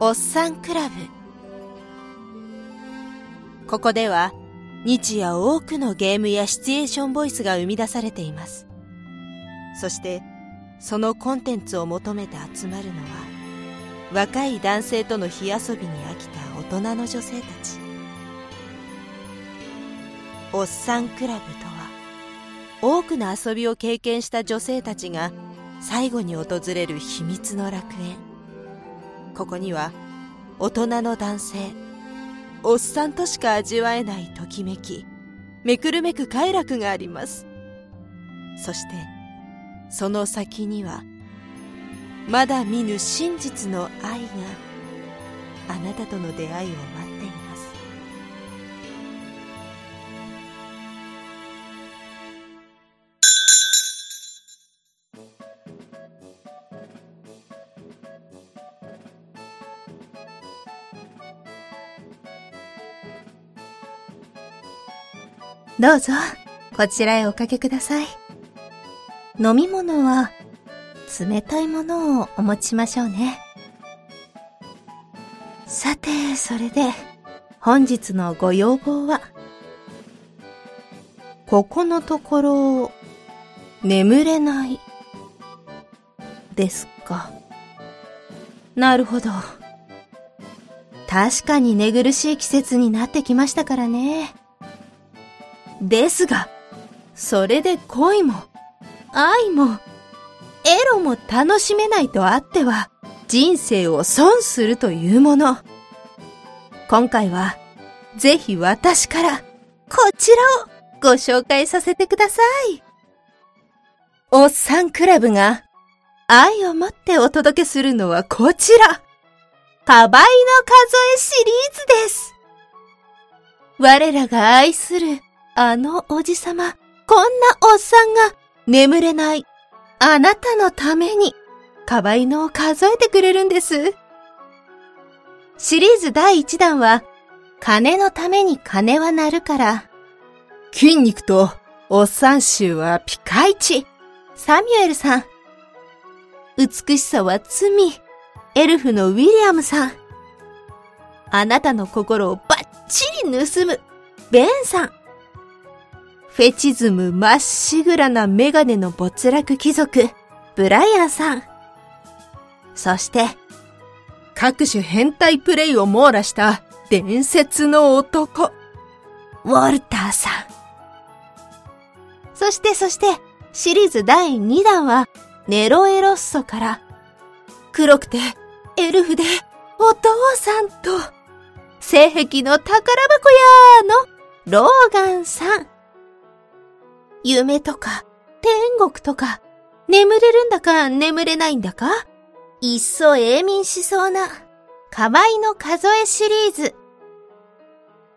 おっさんクラブ。ここでは日夜多くのゲームやシチュエーションボイスが生み出されています。そしてそのコンテンツを求めて集まるのは若い男性との火遊びに飽きた大人の女性たち。おっさんクラブとは多くの遊びを経験した女性たちが最後に訪れる秘密の楽園。ここには大人の男性おっさんとしか味わえないときめきめくるめく快楽があります。そしてその先にはまだ見ぬ真実の愛があなたとの出会いを待ってどうぞ、こちらへおかけください。飲み物は、冷たいものをお持ちしましょうね。さて、それで、本日のご要望は、ここのところ、眠れない、ですか？なるほど。確かに寝苦しい季節になってきましたからね。ですが、それで恋も、愛も、エロも楽しめないとあっては、人生を損するというもの。今回は、ぜひ私から、こちらをご紹介させてください。おっさんクラブが、愛を持ってお届けするのはこちら。カバイの数えシリーズです。我らが愛するあのおじさま、こんなおっさんが眠れないあなたのために、カバイのを数えてくれるんです。シリーズ第1弾は、金のために金は鳴るから、筋肉とおっさん臭はピカイチ、サミュエルさん。美しさは罪、エルフのウィリアムさん。あなたの心をバッチリ盗む、ベンさん。フェチズムまっしぐらなメガネの没落貴族、ブライアンさん。そして、各種変態プレイを網羅した伝説の男、ウォルターさん。そしてそして、シリーズ第2弾は、ネロエロッソから、黒くて、エルフで、お父さんと、性癖の宝箱やーの、ローガンさん。夢とか、天国とか、眠れるんだか眠れないんだか、いっそ永眠しそうな、かばいの数えシリーズ。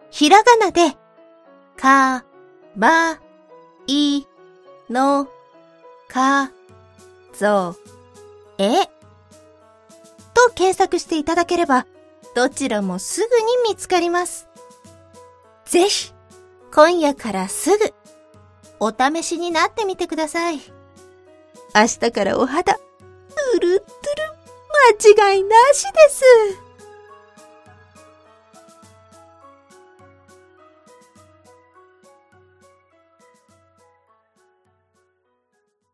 ひらがなで、か、ば、い、の、か、ぞ、え、と検索していただければ、どちらもすぐに見つかります。ぜひ、今夜からすぐ、お試しになってみてください。明日からお肌、うるっとる、間違いなしです。